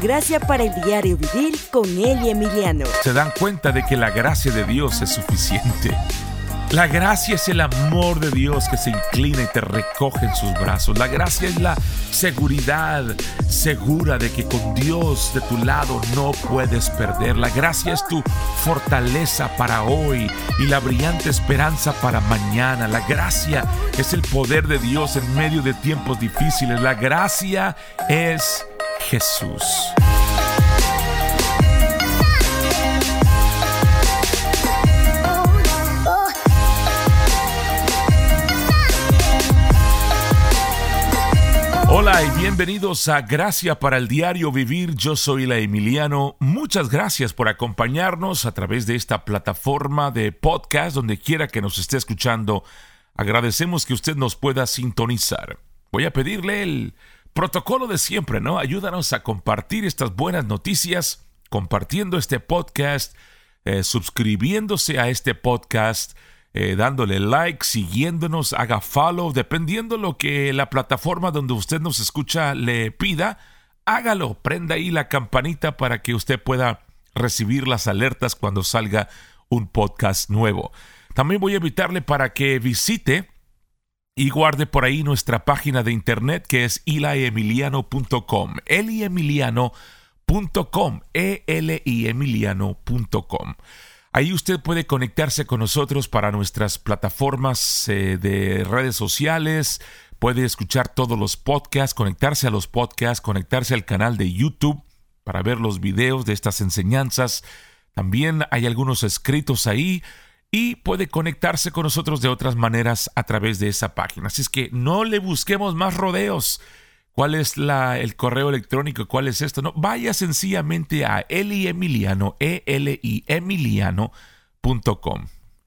Gracia para el Diario Vivir con Eli Emiliano. Se dan cuenta de que la gracia de Dios es suficiente. La gracia es el amor de Dios que se inclina y te recoge en sus brazos. La gracia es la seguridad segura de que con Dios de tu lado no puedes perder. La gracia es tu fortaleza para hoy y la brillante esperanza para mañana. La gracia es el poder de Dios en medio de tiempos difíciles. La gracia es Jesús. Hola y bienvenidos a Gracia para el Diario Vivir. Yo soy la Emiliano. Muchas gracias por acompañarnos a través de esta plataforma de podcast donde quiera que nos esté escuchando. Agradecemos que usted nos pueda sintonizar. Voy a pedirle el protocolo de siempre, ¿no? Ayúdanos a compartir estas buenas noticias, compartiendo este podcast, eh, suscribiéndose a este podcast eh, dándole like, siguiéndonos, haga follow, dependiendo lo que la plataforma donde usted nos escucha le pida, hágalo, prenda ahí la campanita para que usted pueda recibir las alertas cuando salga un podcast nuevo. También voy a invitarle para que visite y guarde por ahí nuestra página de internet que es eliemiliano.com, eliemiliano.com, e l i emiliano.com. Ahí usted puede conectarse con nosotros para nuestras plataformas eh, de redes sociales, puede escuchar todos los podcasts, conectarse a los podcasts, conectarse al canal de YouTube para ver los videos de estas enseñanzas. También hay algunos escritos ahí y puede conectarse con nosotros de otras maneras a través de esa página. Así es que no le busquemos más rodeos cuál es la, el correo electrónico, cuál es esto. No, vaya sencillamente a eliemiliano, e l emiliano.com.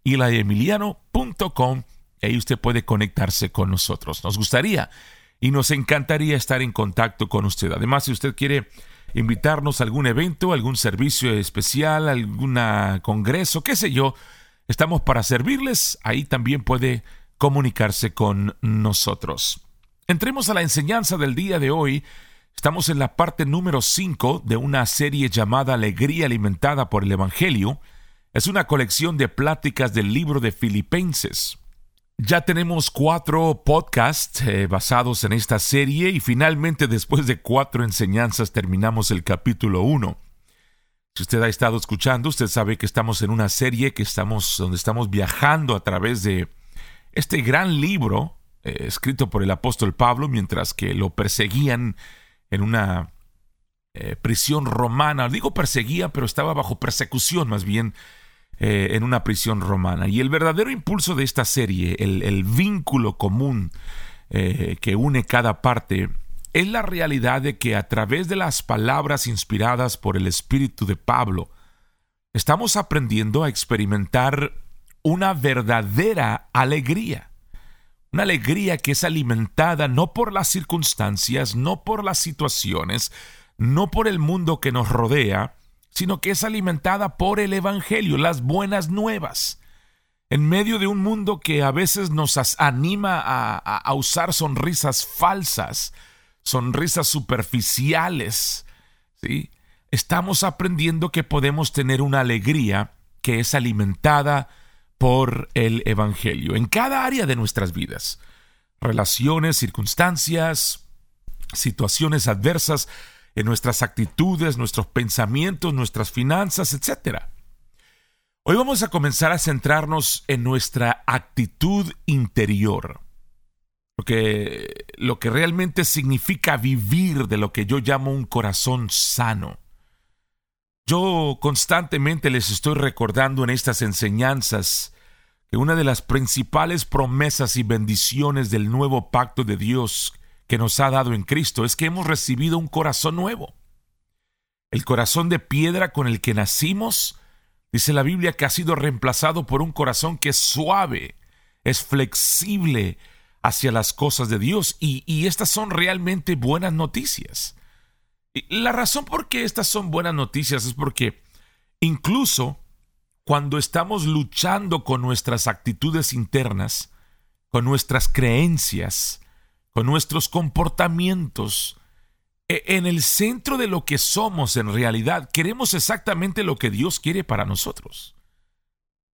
eliemiliano.com y ahí usted puede conectarse con nosotros. Nos gustaría y nos encantaría estar en contacto con usted. Además, si usted quiere invitarnos a algún evento, algún servicio especial, algún congreso, qué sé yo, estamos para servirles. Ahí también puede comunicarse con nosotros. Entremos a la enseñanza del día de hoy. Estamos en la parte número 5 de una serie llamada Alegría alimentada por el Evangelio. Es una colección de pláticas del libro de Filipenses. Ya tenemos cuatro podcasts eh, basados en esta serie y finalmente después de cuatro enseñanzas terminamos el capítulo 1. Si usted ha estado escuchando, usted sabe que estamos en una serie que estamos donde estamos viajando a través de este gran libro eh, escrito por el apóstol Pablo mientras que lo perseguían en una eh, prisión romana. Digo perseguía, pero estaba bajo persecución más bien eh, en una prisión romana. Y el verdadero impulso de esta serie, el, el vínculo común que une cada parte, es la realidad de que a través de las palabras inspiradas por el espíritu de Pablo, estamos aprendiendo a experimentar una verdadera alegría. Una alegría que es alimentada no por las circunstancias, no por las situaciones, no por el mundo que nos rodea, sino que es alimentada por el Evangelio, las buenas nuevas. En medio de un mundo que a veces nos anima a, usar sonrisas falsas, sonrisas superficiales, ¿sí? estamos aprendiendo que podemos tener una alegría que es alimentada por el Evangelio en cada área de nuestras vidas. Relaciones, circunstancias, situaciones adversas en nuestras actitudes, nuestros pensamientos, nuestras finanzas, etc. Hoy vamos a comenzar a centrarnos en nuestra actitud interior. Lo que, lo que realmente significa vivir de lo que yo llamo un corazón sano. Yo constantemente les estoy recordando en estas enseñanzas que una de las principales promesas y bendiciones del nuevo pacto de Dios que nos ha dado en Cristo es que hemos recibido un corazón nuevo. El corazón de piedra con el que nacimos, dice la Biblia que ha sido reemplazado por un corazón que es suave, es flexible hacia las cosas de Dios y, y estas son realmente buenas noticias. La razón por qué estas son buenas noticias es porque incluso cuando estamos luchando con nuestras actitudes internas, con nuestras creencias, con nuestros comportamientos, e, en el centro de lo que somos en realidad, queremos exactamente lo que Dios quiere para nosotros.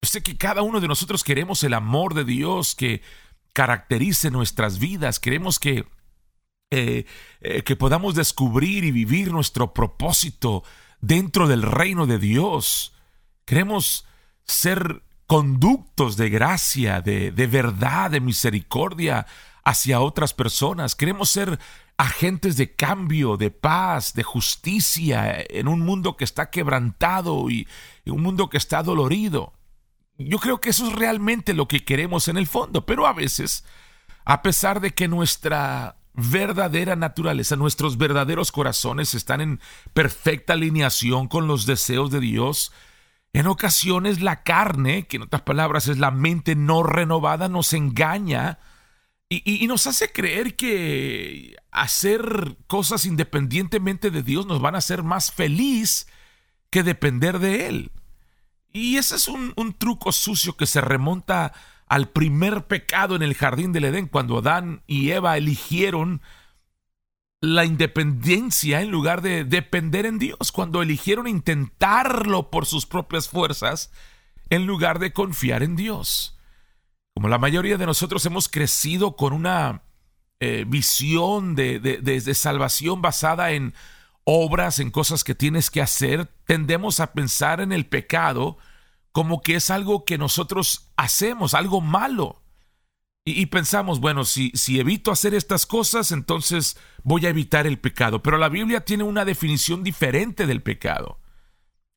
sé que cada uno de nosotros queremos el amor de Dios que caracterice nuestras vidas, queremos que, eh, eh, que podamos descubrir y vivir nuestro propósito dentro del reino de Dios. Queremos ser conductos de gracia, de, de verdad, de misericordia hacia otras personas. Queremos ser agentes de cambio, de paz, de justicia en un mundo que está quebrantado y un mundo que está dolorido. Yo creo que eso es realmente lo que queremos en el fondo, pero a veces, a pesar de que nuestra verdadera naturaleza, nuestros verdaderos corazones están en perfecta alineación con los deseos de Dios, en ocasiones la carne, que en otras palabras es la mente no renovada, nos engaña y, nos hace creer que hacer cosas independientemente de Dios nos van a hacer más feliz que depender de Él. Y ese es un, un, truco sucio que se remonta al primer pecado en el jardín del Edén, cuando Adán y Eva eligieron la independencia en lugar de depender en Dios, cuando eligieron intentarlo por sus propias fuerzas en lugar de confiar en Dios. Como la mayoría de nosotros hemos crecido con una eh, visión de, de salvación basada en obras, en cosas que tienes que hacer, tendemos a pensar en el pecado como que es algo que nosotros hacemos, algo malo. Y, pensamos, bueno, si, si evito hacer estas cosas, entonces voy a evitar el pecado. Pero la Biblia tiene una definición diferente del pecado.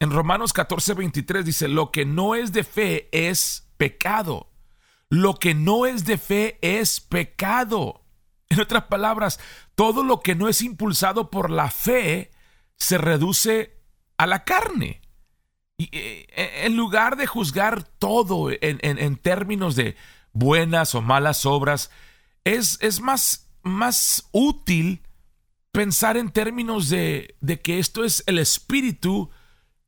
En Romanos 14, 23 dice, lo que no es de fe es pecado. Lo que no es de fe es pecado. En otras palabras, todo lo que no es impulsado por la fe se reduce a la carne. Y, eh, en lugar de juzgar todo en, términos de buenas o malas obras, es, más, útil pensar en términos de, de que esto es el espíritu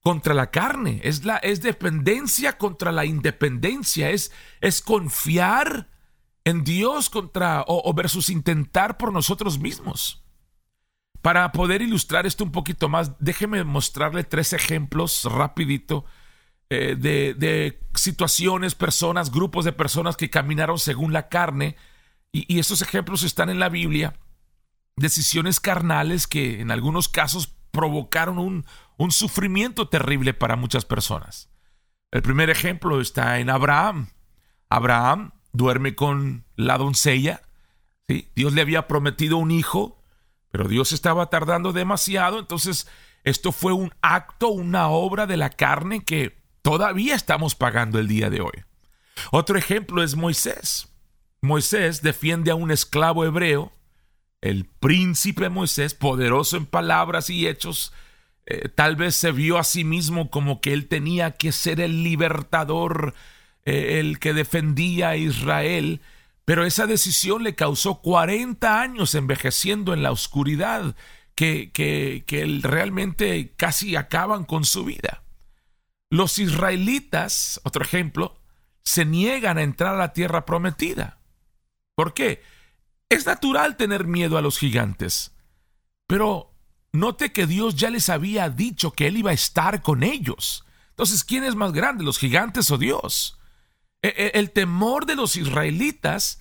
contra la carne, es, la, es dependencia contra la independencia, es, es confiar en Dios contra o, versus intentar por nosotros mismos. Para poder ilustrar esto un poquito más, déjeme mostrarle tres ejemplos rapidito eh, de, de, situaciones, personas, grupos de personas que caminaron según la carne. Y, y estos ejemplos están en la Biblia. Decisiones carnales que en algunos casos provocaron un, un sufrimiento terrible para muchas personas. El primer ejemplo está en Abraham. Abraham duerme con la doncella. ¿sí? Dios le había prometido un hijo, pero Dios estaba tardando demasiado. Entonces, esto fue un acto, una obra de la carne que todavía estamos pagando el día de hoy. Otro ejemplo es Moisés. Moisés defiende a un esclavo hebreo, el príncipe Moisés, poderoso en palabras y hechos, eh, tal vez se vio a sí mismo como que él tenía que ser el libertador, eh, el que defendía a Israel, pero esa decisión le causó 40 años envejeciendo en la oscuridad, que, que, que realmente casi acaban con su vida. Los israelitas, otro ejemplo, se niegan a entrar a la tierra prometida. ¿Por qué? Es natural tener miedo a los gigantes, pero Note que Dios ya les había dicho que Él iba a estar con ellos. Entonces, ¿quién es más grande, los gigantes o Dios? E, e, el temor de los israelitas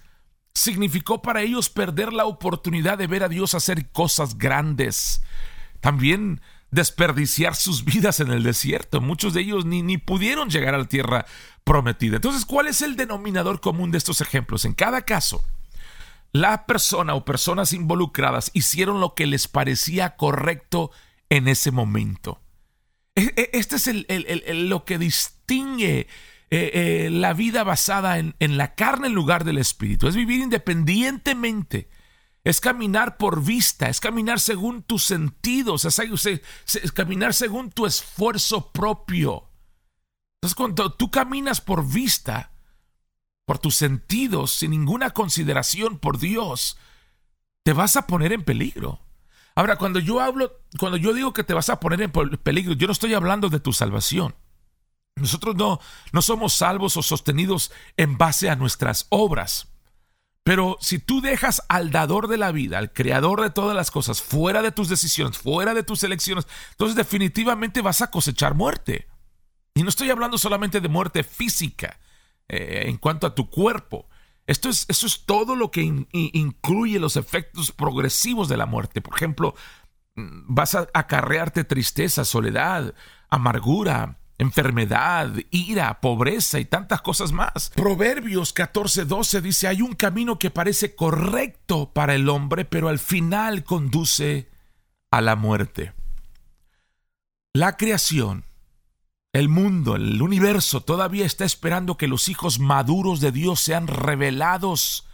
significó para ellos perder la oportunidad de ver a Dios hacer cosas grandes. También desperdiciar sus vidas en el desierto. Muchos de ellos ni, ni pudieron llegar a la tierra prometida. Entonces, ¿cuál es el denominador común de estos ejemplos? En cada caso, la persona o personas involucradas hicieron lo que les parecía correcto en ese momento. E, este es lo que distingue eh, eh, la vida basada en, la carne en lugar del espíritu. Es vivir independientemente. Es caminar por vista, es caminar según tus sentidos, es, es caminar según tu esfuerzo propio. Entonces, cuando tú caminas por vista, por tus sentidos, sin ninguna consideración por Dios, te vas a poner en peligro. Ahora, cuando yo hablo, cuando yo digo que te vas a poner en peligro, yo no estoy hablando de tu salvación. Nosotros no, no somos salvos o sostenidos en base a nuestras obras. Pero si tú dejas al dador de la vida, al creador de todas las cosas, fuera de tus decisiones, fuera de tus elecciones, entonces definitivamente vas a cosechar muerte. Y no estoy hablando solamente de muerte física eh, en cuanto a tu cuerpo. Esto es, eso es todo lo que incluye los efectos progresivos de la muerte. Por ejemplo, mm, vas a acarrearte tristeza, soledad, amargura, enfermedad, ira, pobreza y tantas cosas más. Proverbios 14:12 dice, hay un camino que parece correcto para el hombre, pero al final conduce a la muerte. La creación, el mundo, el universo todavía está esperando que los hijos maduros de Dios sean revelados.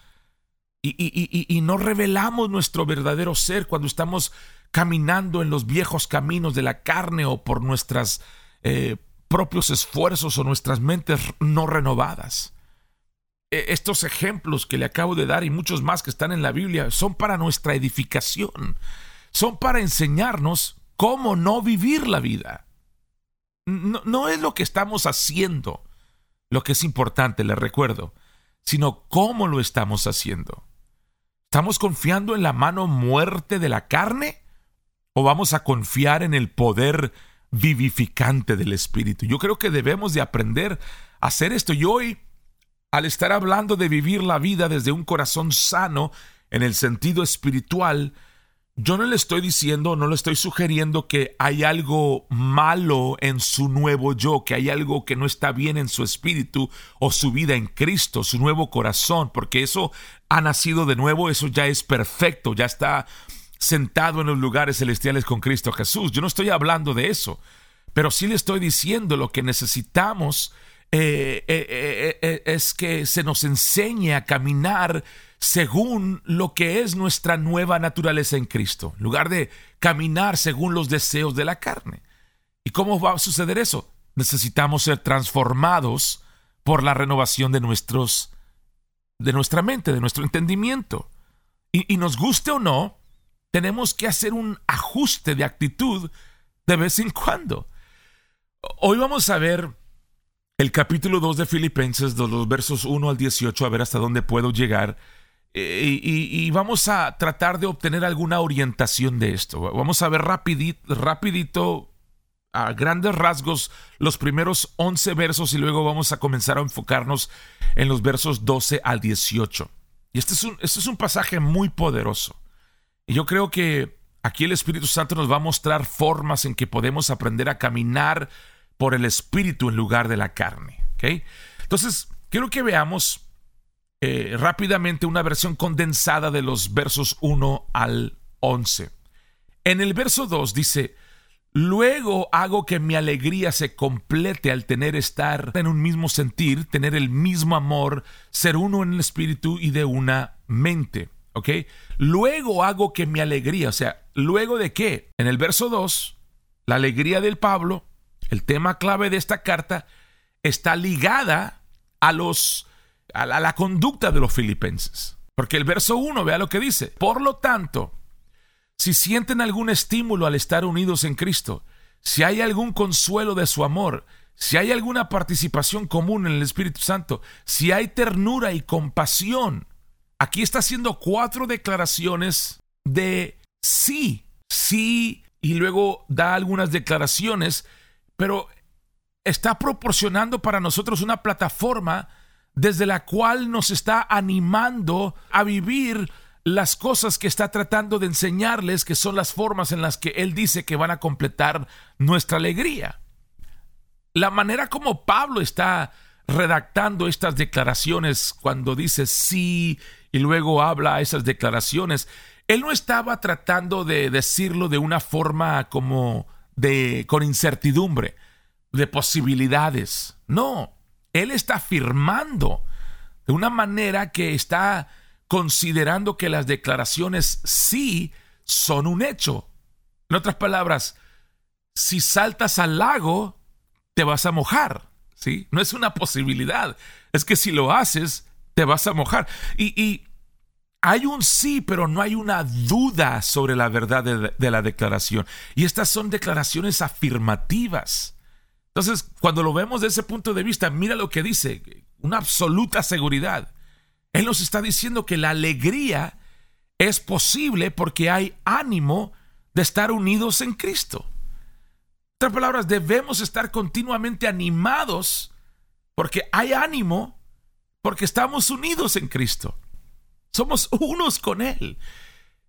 Y, no revelamos nuestro verdadero ser cuando estamos caminando en los viejos caminos de la carne o por nuestras eh, propios esfuerzos o nuestras mentes no renovadas. E, estos ejemplos que le acabo de dar y muchos más que están en la Biblia son para nuestra edificación, son para enseñarnos cómo no vivir la vida. No, no es lo que estamos haciendo lo que es importante, le recuerdo, sino cómo lo estamos haciendo. ¿Estamos confiando en la mano muerte de la carne? ¿O vamos a confiar en el poder vivificante del Espíritu. Yo creo que debemos de aprender a hacer esto. Y hoy, al estar hablando de vivir la vida desde un corazón sano, en el sentido espiritual, yo no le estoy diciendo, no le estoy sugiriendo que hay algo malo en su nuevo yo, que hay algo que no está bien en su espíritu o su vida en Cristo, su nuevo corazón, porque eso ha nacido de nuevo, eso ya es perfecto, ya está sentado en los lugares celestiales con Cristo Jesús. Yo no estoy hablando de eso, pero sí le estoy diciendo lo que necesitamos eh, eh, eh, es que se nos enseñe a caminar según lo que es nuestra nueva naturaleza en Cristo, en lugar de caminar según los deseos de la carne. ¿Y cómo va a suceder eso? Necesitamos ser transformados por la renovación de nuestros de nuestra mente, de nuestro entendimiento. y nos guste o no, tenemos que hacer un ajuste de actitud de vez en cuando. Hoy vamos a ver el capítulo 2 de Filipenses, de los versos 1 al 18, a ver hasta dónde puedo llegar. Eh, y, vamos a tratar de obtener alguna orientación de esto. Vamos a ver rapidito, rapidito, a grandes rasgos, los primeros 11 versos y luego vamos a comenzar a enfocarnos en los versos 12 al 18. Y este es un, este es un pasaje muy poderoso. Y yo creo que aquí el Espíritu Santo nos va a mostrar formas en que podemos aprender a caminar por el Espíritu en lugar de la carne. Entonces, quiero que veamos eh, rápidamente una versión condensada de los versos 1 al 11. En el verso 2 dice, Luego hago que mi alegría se complete al tener estar en un mismo sentir, tener el mismo amor, ser uno en el espíritu y de una mente. ¿Ok? Luego hago que mi alegría, o sea, luego de qué? En el verso 2, la alegría del Pablo, el tema clave de esta carta, está ligada a los a la, conducta de los filipenses. Porque el verso 1, vea lo que dice. Por lo tanto, si sienten algún estímulo al estar unidos en Cristo, si hay algún consuelo de su amor, si hay alguna participación común en el Espíritu Santo, si hay ternura y compasión, Aquí está haciendo cuatro declaraciones de sí, sí, y luego da algunas declaraciones, pero está proporcionando para nosotros una plataforma desde la cual nos está animando a vivir las cosas que está tratando de enseñarles, que son las formas en las que Él dice que van a completar nuestra alegría. La manera como Pablo está redactando estas declaraciones cuando dice sí y luego habla esas declaraciones, él no estaba tratando de decirlo de una forma como de con incertidumbre, de posibilidades. No, él está afirmando de una manera que está considerando que las declaraciones sí son un hecho. En otras palabras, si saltas al lago, te vas a mojar. ¿Sí? No es una posibilidad. Es que si lo haces, te vas a mojar. Y, hay un sí, pero no hay una duda sobre la verdad de, la declaración. Y estas son declaraciones afirmativas. Entonces, cuando lo vemos de ese punto de vista, mira lo que dice, una absoluta seguridad. Él nos está diciendo que la alegría es posible porque hay ánimo de estar unidos en Cristo. Otras palabras, debemos estar continuamente animados porque hay ánimo, porque estamos unidos en Cristo. Somos unos con Él.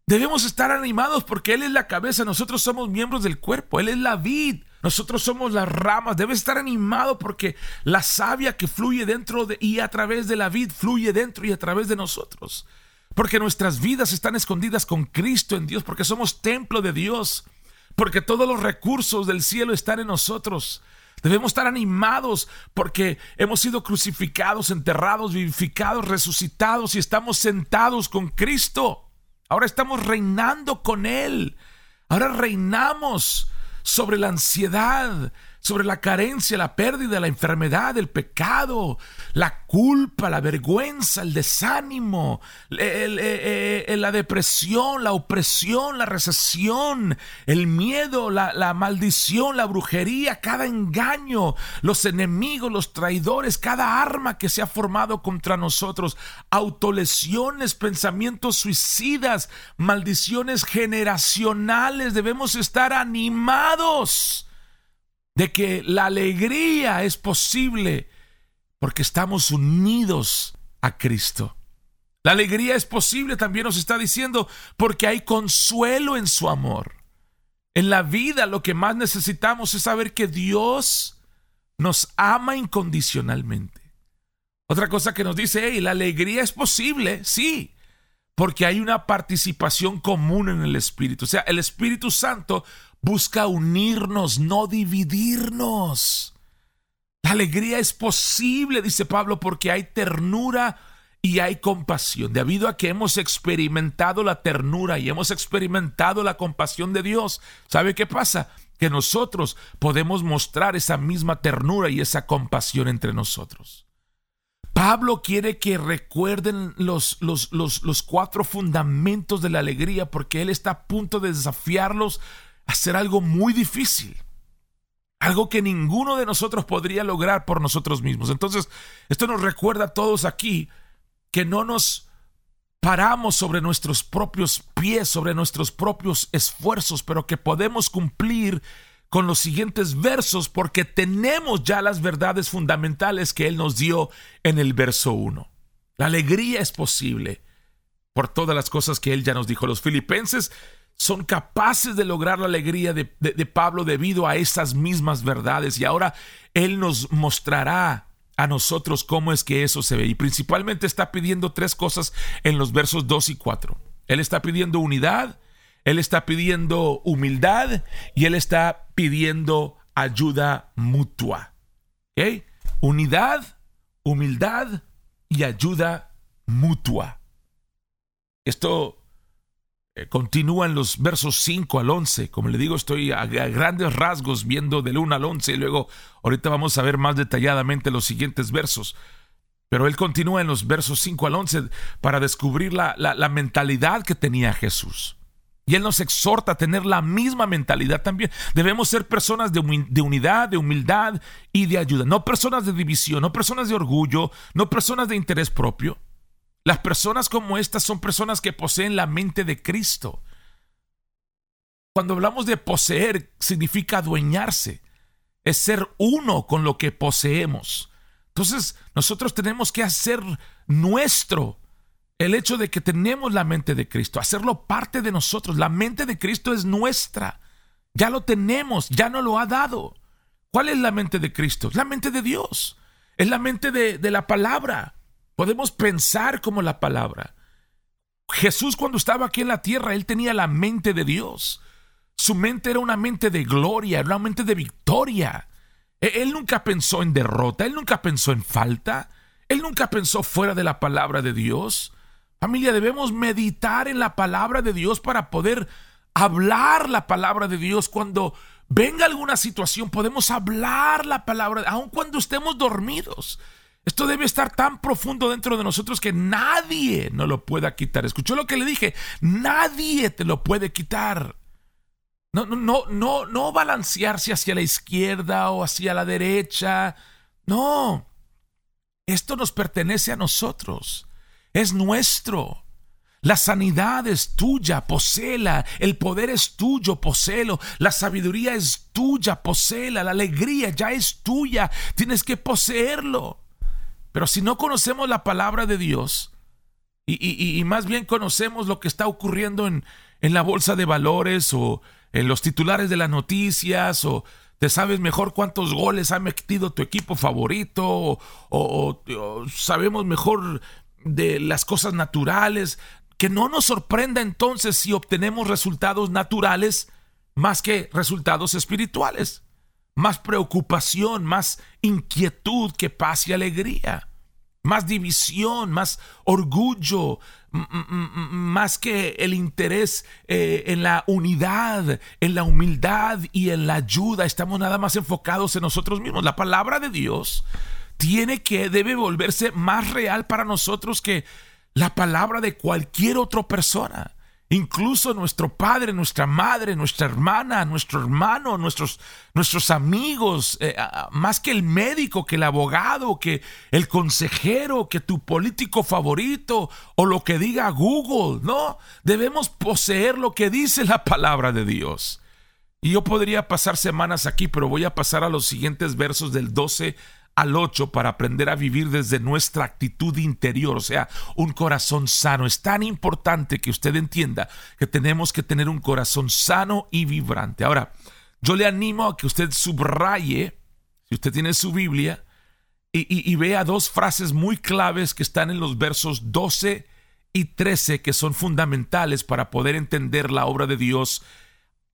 Debemos estar animados porque Él es la cabeza, nosotros somos miembros del cuerpo, Él es la vid, nosotros somos las ramas. Debes estar animado porque la savia que fluye dentro de, y a través de la vid fluye dentro y a través de nosotros. Porque nuestras vidas están escondidas con Cristo en Dios, porque somos templo de Dios, porque todos los recursos del cielo están en nosotros. Debemos estar animados porque hemos sido crucificados, enterrados, vivificados, resucitados y estamos sentados con Cristo. Ahora estamos reinando con Él. Ahora reinamos sobre la ansiedad, sobre la carencia, la pérdida, la enfermedad, el pecado, la culpa, la vergüenza, el desánimo, eh, eh, la depresión, la opresión, la recesión, el miedo, la, la maldición, la brujería, cada engaño, los enemigos, los traidores, cada arma que se ha formado contra nosotros, autolesiones, pensamientos suicidas, maldiciones generacionales, debemos estar animados de que la alegría es posible porque estamos unidos a Cristo. La alegría es posible, también nos está diciendo, porque hay consuelo en su amor. En la vida lo que más necesitamos es saber que Dios nos ama incondicionalmente. Otra cosa que nos dice, hey, la alegría es posible, sí, porque hay una participación común en el Espíritu. O sea, el Espíritu Santo busca unirnos, no dividirnos. La alegría es posible, dice Pablo, porque hay ternura y hay compasión. Debido a que hemos experimentado la ternura y hemos experimentado la compasión de Dios, ¿sabe qué pasa? Que nosotros podemos mostrar esa misma ternura y esa compasión entre nosotros. Pablo quiere que recuerden los, los, los, los cuatro fundamentos de la alegría porque él está a punto de desafiarlos hacer algo muy difícil. Algo que ninguno de nosotros podría lograr por nosotros mismos. Entonces, esto nos recuerda a todos aquí que no nos paramos sobre nuestros propios pies, sobre nuestros propios esfuerzos, pero que podemos cumplir con los siguientes versos porque tenemos ya las verdades fundamentales que Él nos dio en el verso 1. La alegría es posible por todas las cosas que Él ya nos dijo. Los filipenses son capaces de lograr la alegría de, Pablo debido a esas mismas verdades. Y ahora Él nos mostrará a nosotros cómo es que eso se ve. Y principalmente está pidiendo tres cosas en los versos 2 y 4. Él está pidiendo unidad, Él está pidiendo humildad y Él está pidiendo ayuda mutua. Unidad, humildad y ayuda mutua. Esto eh, continúan los versos 5 al 11. Como le digo, estoy a, grandes rasgos viendo del 1 al 11 y luego ahorita vamos a ver más detalladamente los siguientes versos. Pero él continúa en los versos 5 al 11 para descubrir la, mentalidad que tenía Jesús. Y Él nos exhorta a tener la misma mentalidad también. Debemos ser personas de, unidad, de humildad y de ayuda. No personas de división, no personas de orgullo, no personas de interés propio. Las personas como estas son personas que poseen la mente de Cristo. Cuando hablamos de poseer, significa adueñarse, es ser uno con lo que poseemos. Entonces, nosotros tenemos que hacer nuestro el hecho de que tenemos la mente de Cristo, hacerlo parte de nosotros. La mente de Cristo es nuestra. Ya lo tenemos, ya nos lo ha dado. ¿Cuál es la mente de Cristo? La mente de Dios. Es la mente de, de la palabra. Podemos pensar como la palabra. Jesús cuando estaba aquí en la tierra, él tenía la mente de Dios. Su mente era una mente de gloria, era una mente de victoria. E-, él nunca pensó en derrota, él nunca pensó en falta, él nunca pensó fuera de la palabra de Dios. Familia, debemos meditar en la palabra de Dios para poder hablar la palabra de Dios cuando venga alguna situación, podemos hablar la palabra, aun cuando estemos dormidos. Esto debe estar tan profundo dentro de nosotros que nadie nos lo pueda quitar. ¿Escuchó lo que le dije? Nadie te lo puede quitar. No, no, no, no, balancearse hacia la izquierda o hacia la derecha. No. Esto nos pertenece a nosotros. es nuestro. La sanidad es tuya, poséela. El poder es tuyo, poséelo. La sabiduría es tuya, poséela. La alegría ya es tuya. Tienes que poseerlo. Pero si no conocemos la palabra de Dios y, más bien conocemos lo que está ocurriendo en, en la bolsa de valores o en los titulares de las noticias o te sabes mejor cuántos goles ha metido tu equipo favorito o, o, sabemos mejor de las cosas naturales. Que no nos sorprenda entonces si obtenemos resultados naturales más que resultados espirituales. Más preocupación, más inquietud que paz y alegría. Más división, más orgullo, más que el interés eh, en la unidad, en la humildad y en la ayuda. Estamos nada más enfocados en nosotros mismos. La palabra de Dios tiene que, debe volverse más real para nosotros que la palabra de cualquier otra persona. Incluso nuestro padre, nuestra madre, nuestra hermana, nuestro hermano, nuestros, nuestros amigos, eh, más que el médico, que el abogado, que el consejero, que tu político favorito o lo que diga Google. No, debemos poseer lo que dice la palabra de Dios. Y yo podría pasar semanas aquí, pero voy a pasar a los siguientes versos del 12 al 8 para aprender a vivir desde nuestra actitud interior, o sea, un corazón sano. Es tan importante que usted entienda que tenemos que tener un corazón sano y vibrante. Ahora, yo le animo a que usted subraye, si usted tiene su Biblia, y, vea dos frases muy claves que están en los versos 12 y 13 que son fundamentales para poder entender la obra de Dios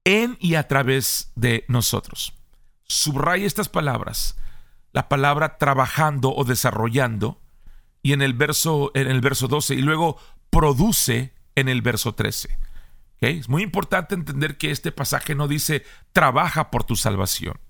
en y a través de nosotros. Subraye estas palabras la palabra trabajando o desarrollando y en el verso, en el verso 12 y luego produce en el verso 13. Es muy importante entender que este pasaje no dice trabaja por tu salvación.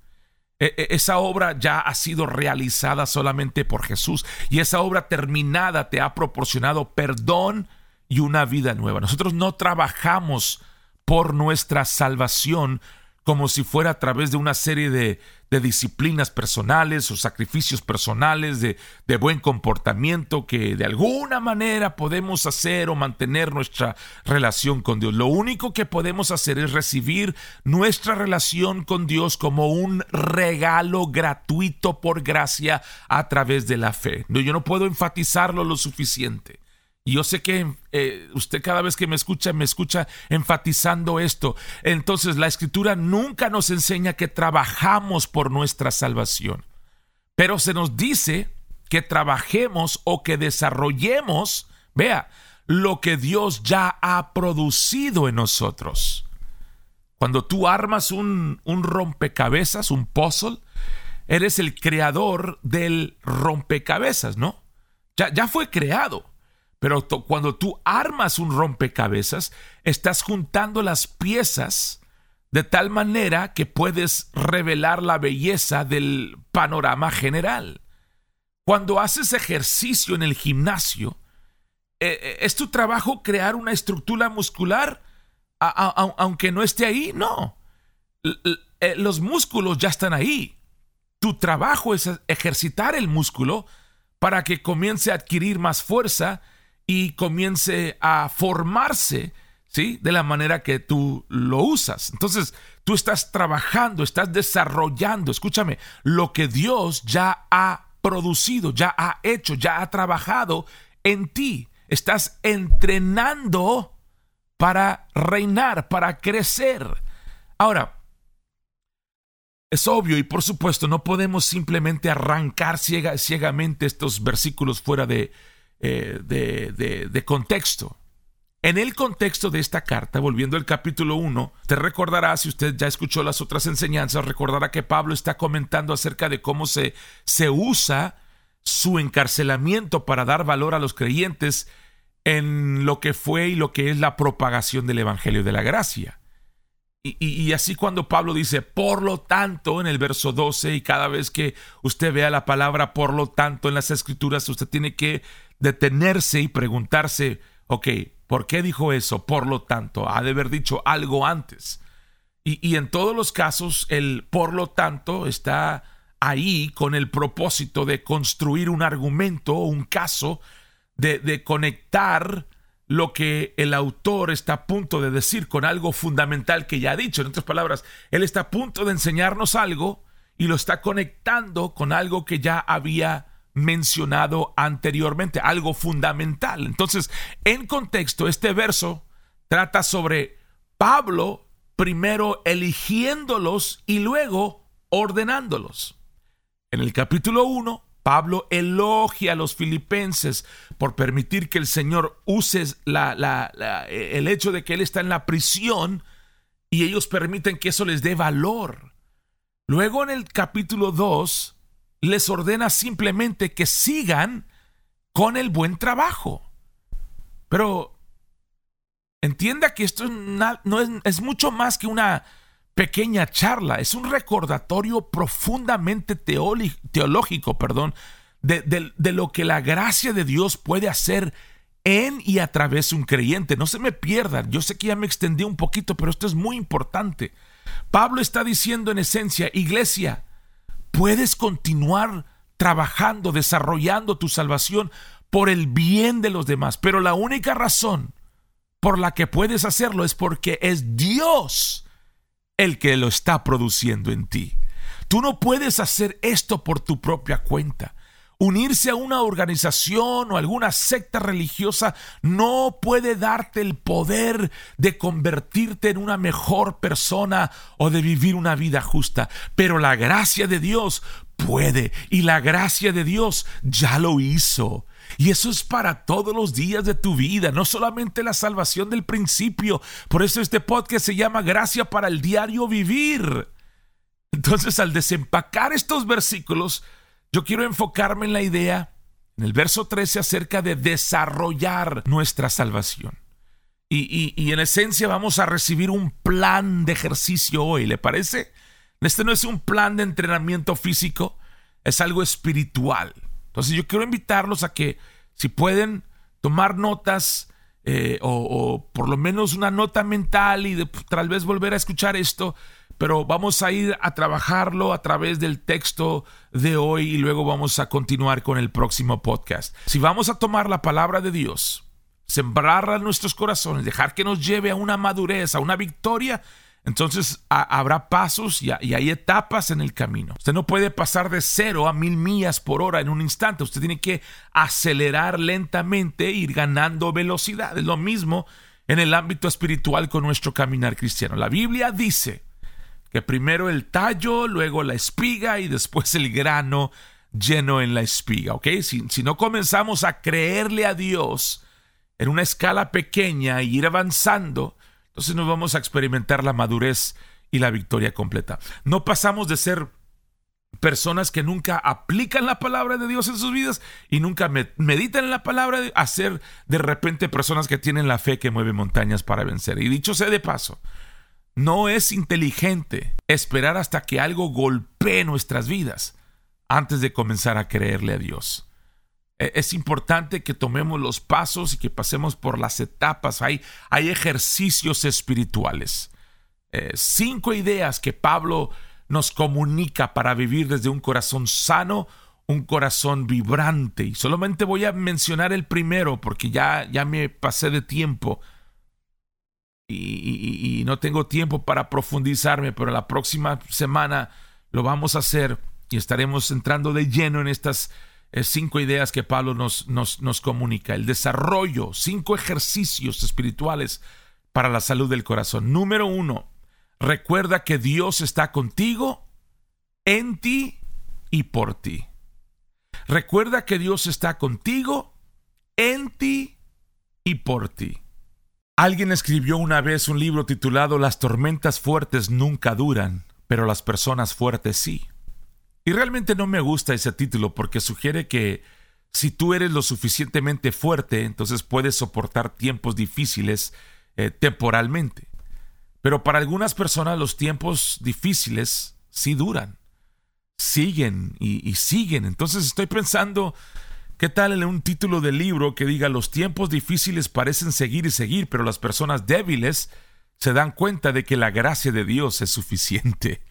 E, e, esa obra ya ha sido realizada solamente por Jesús y esa obra terminada te ha proporcionado perdón y una vida nueva. Nosotros no trabajamos por nuestra salvación como si fuera a través de una serie de, disciplinas personales o sacrificios personales, de, de, buen comportamiento que de alguna manera podemos hacer o mantener nuestra relación con Dios. Lo único que podemos hacer es recibir nuestra relación con Dios como un regalo gratuito por gracia a través de la fe. Yo no puedo enfatizarlo lo suficiente. Y yo sé que eh, usted cada vez que me escucha, me escucha enfatizando esto. Entonces la escritura nunca nos enseña que trabajamos por nuestra salvación. Pero se nos dice que trabajemos o que desarrollemos, vea, lo que Dios ya ha producido en nosotros. Cuando tú armas un, un rompecabezas, un puzzle, eres el creador del rompecabezas, ¿no? Ya, ya fue creado. Pero cuando tú armas un rompecabezas, estás juntando las piezas de tal manera que puedes revelar la belleza del panorama general. Cuando haces ejercicio en el gimnasio, eh, eh, ¿es tu trabajo crear una estructura muscular? aunque no esté ahí, no. Eh, los músculos ya están ahí. Tu trabajo es ejercitar el músculo para que comience a adquirir más fuerza y comience a formarse, ¿sí? De la manera que tú lo usas. Entonces, tú estás trabajando, estás desarrollando, escúchame, lo que Dios ya ha producido, ya ha hecho, ya ha trabajado en ti. Estás entrenando para reinar, para crecer. Ahora, es obvio y por supuesto no podemos simplemente arrancar ciegamente estos versículos fuera de, eh, de, contexto. En el contexto de esta carta, volviendo al capítulo 1, te recordará, si usted ya escuchó las otras enseñanzas, recordará que Pablo está comentando acerca de cómo se, se usa su encarcelamiento para dar valor a los creyentes en lo que fue y lo que es la propagación del Evangelio de la Gracia. Y, y, así cuando Pablo dice, por lo tanto, en el verso 12, y cada vez que usted vea la palabra por lo tanto en las escrituras, usted tiene que detenerse y preguntarse, ok, ¿por qué dijo eso? Por lo tanto, ha de haber dicho algo antes. Y, y en todos los casos, el por lo tanto está ahí con el propósito de construir un argumento un caso de, de conectar lo que el autor está a punto de decir con algo fundamental que ya ha dicho. En otras palabras, él está a punto de enseñarnos algo y lo está conectando con algo que ya había mencionado anteriormente, algo fundamental. Entonces, en contexto, este verso trata sobre Pablo primero eligiéndolos y luego ordenándolos. En el capítulo 1, Pablo elogia a los filipenses por permitir que el Señor use el hecho de que Él está en la prisión y ellos permiten que eso les dé valor. Luego en el capítulo 2 les ordena simplemente que sigan con el buen trabajo. Pero entienda que esto no es, es mucho más que una pequeña charla, es un recordatorio profundamente teológico, perdón, de, de, lo que la gracia de Dios puede hacer en y a través de un creyente. No se me pierdan, yo sé que ya me extendí un poquito, pero esto es muy importante. Pablo está diciendo en esencia, iglesia, puedes continuar trabajando, desarrollando tu salvación por el bien de los demás, pero la única razón por la que puedes hacerlo es porque es Dios el que lo está produciendo en ti. Tú no puedes hacer esto por tu propia cuenta. Unirse a una organización o alguna secta religiosa no puede darte el poder de convertirte en una mejor persona o de vivir una vida justa. Pero la gracia de Dios puede y la gracia de Dios ya lo hizo. Y eso es para todos los días de tu vida, no solamente la salvación del principio. Por eso este podcast se llama Gracia para el diario vivir. Entonces, al desempacar estos versículos, yo quiero enfocarme en la idea, en el verso 13, acerca de desarrollar nuestra salvación. Y, y, en esencia vamos a recibir un plan de ejercicio hoy, ¿le parece? Este no es un plan de entrenamiento físico, es algo espiritual. Entonces yo quiero invitarlos a que si pueden tomar notas eh, o, por lo menos una nota mental y de, tal vez volver a escuchar esto, pero vamos a ir a trabajarlo a través del texto de hoy y luego vamos a continuar con el próximo podcast. Si vamos a tomar la palabra de Dios, sembrarla en nuestros corazones, dejar que nos lleve a una madurez, a una victoria, entonces habrá pasos y, hay etapas en el camino. Usted no puede pasar de cero a mil millas por hora en un instante. Usted tiene que acelerar lentamente, ir ganando velocidad. Es lo mismo en el ámbito espiritual con nuestro caminar cristiano. La Biblia dice que primero el tallo, luego la espiga y después el grano lleno en la espiga, ¿ok? Si, si no comenzamos a creerle a Dios en una escala pequeña y ir avanzando, entonces nos vamos a experimentar la madurez y la victoria completa. No pasamos de ser personas que nunca aplican la palabra de Dios en sus vidas y nunca meditan en la palabra a ser de repente personas que tienen la fe que mueve montañas para vencer. Y dicho sea de paso, no es inteligente esperar hasta que algo golpee nuestras vidas antes de comenzar a creerle a Dios. E, es importante que tomemos los pasos y que pasemos por las etapas. Hay, hay ejercicios espirituales. Eh, cinco ideas que Pablo nos comunica para vivir desde un corazón sano, un corazón vibrante. Y solamente voy a mencionar el primero porque ya, ya me pasé de tiempo y, no tengo tiempo para profundizarme, pero la próxima semana lo vamos a hacer y estaremos entrando de lleno en estas eh, cinco ideas que Pablo nos, nos, nos comunica. El desarrollo, cinco ejercicios espirituales para la salud del corazón. Número uno, recuerda que Dios está contigo, en ti y por ti. Recuerda que Dios está contigo, en ti y por ti. Alguien escribió una vez un libro titulado Las tormentas fuertes nunca duran, pero las personas fuertes sí. Y realmente no me gusta ese título porque sugiere que si tú eres lo suficientemente fuerte, entonces puedes soportar tiempos difíciles eh, temporalmente. Pero para algunas personas los tiempos difíciles sí duran, siguen y, y siguen. Entonces estoy pensando ¿Qué tal en un título de libro que diga los tiempos difíciles parecen seguir y seguir, pero las personas débiles se dan cuenta de que la gracia de Dios es suficiente?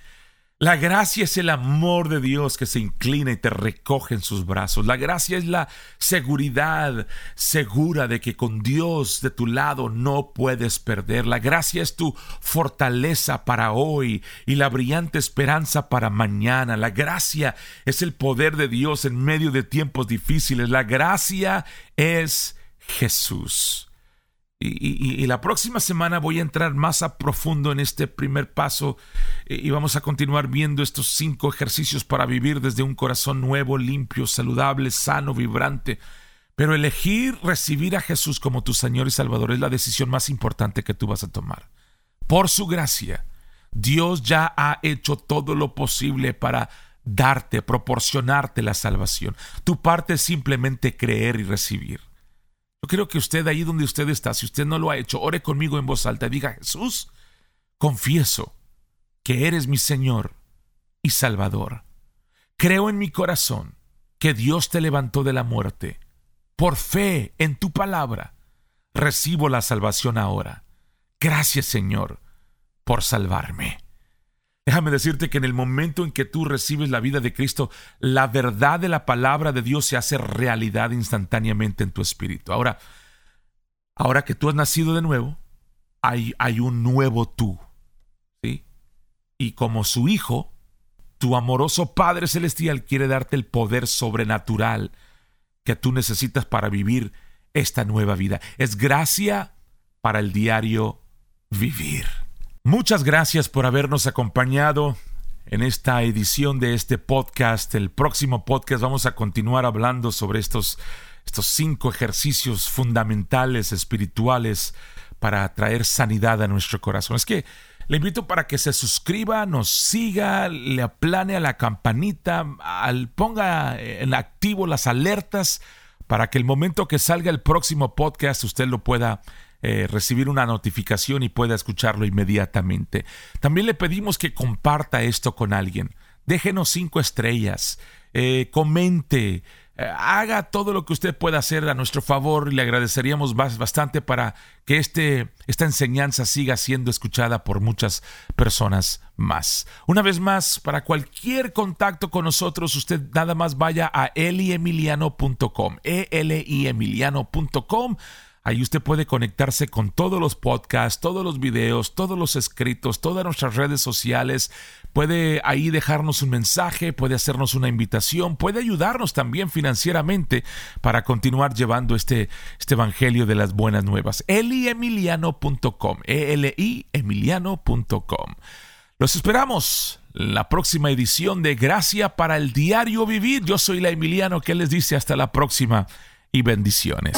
La gracia es el amor de Dios que se inclina y te recoge en sus brazos. La gracia es la seguridad segura de que con Dios de tu lado no puedes perder. La gracia es tu fortaleza para hoy y la brillante esperanza para mañana. La gracia es el poder de Dios en medio de tiempos difíciles. La gracia es Jesús. Y, la próxima semana voy a entrar más a profundo en este primer paso y vamos a continuar viendo estos cinco ejercicios para vivir desde un corazón nuevo, limpio, saludable, sano, vibrante. Pero elegir recibir a Jesús como tu Señor y Salvador es la decisión más importante que tú vas a tomar. Por su gracia, Dios ya ha hecho todo lo posible para darte, proporcionarte la salvación. Tu parte es simplemente creer y recibir. Yo creo que usted ahí donde usted está, si usted no lo ha hecho, ore conmigo en voz alta diga, Jesús, confieso que eres mi Señor y Salvador. Creo en mi corazón que Dios te levantó de la muerte. Por fe en tu palabra, recibo la salvación ahora. Gracias Señor por salvarme. Déjame decirte que en el momento en que tú recibes la vida de Cristo, la verdad de la palabra de Dios se hace realidad instantáneamente en tu espíritu. Ahora, ahora que tú has nacido de nuevo, hay, hay un nuevo tú. ¿sí? Y como su hijo, tu amoroso Padre Celestial quiere darte el poder sobrenatural que tú necesitas para vivir esta nueva vida. Es gracia para el diario vivir. Muchas gracias por habernos acompañado en esta edición de este podcast. El próximo podcast vamos a continuar hablando sobre estos, estos cinco ejercicios fundamentales espirituales para traer sanidad a nuestro corazón. Es que le invito para que se suscriba, nos siga, le aplane a la campanita, al, ponga en activo las alertas para que el momento que salga el próximo podcast usted lo pueda eh, recibir una notificación y pueda escucharlo inmediatamente. También le pedimos que comparta esto con alguien. Déjenos cinco estrellas, eh, comente, eh, haga todo lo que usted pueda hacer a nuestro favor le agradeceríamos bastante para que este, esta enseñanza siga siendo escuchada por muchas personas más. Una vez más, para cualquier contacto con nosotros, usted nada más vaya a eliemiliano.com, eliemiliano.com Ahí usted puede conectarse con todos los podcasts, todos los videos, todos los escritos, todas nuestras redes sociales. Puede ahí dejarnos un mensaje, puede hacernos una invitación, puede ayudarnos también financieramente para continuar llevando este, este Evangelio de las Buenas Nuevas. eliemiliano.com, e emiliano.com. Los esperamos la próxima edición de Gracia para el Diario Vivir. Yo soy la Emiliano que les dice hasta la próxima y bendiciones.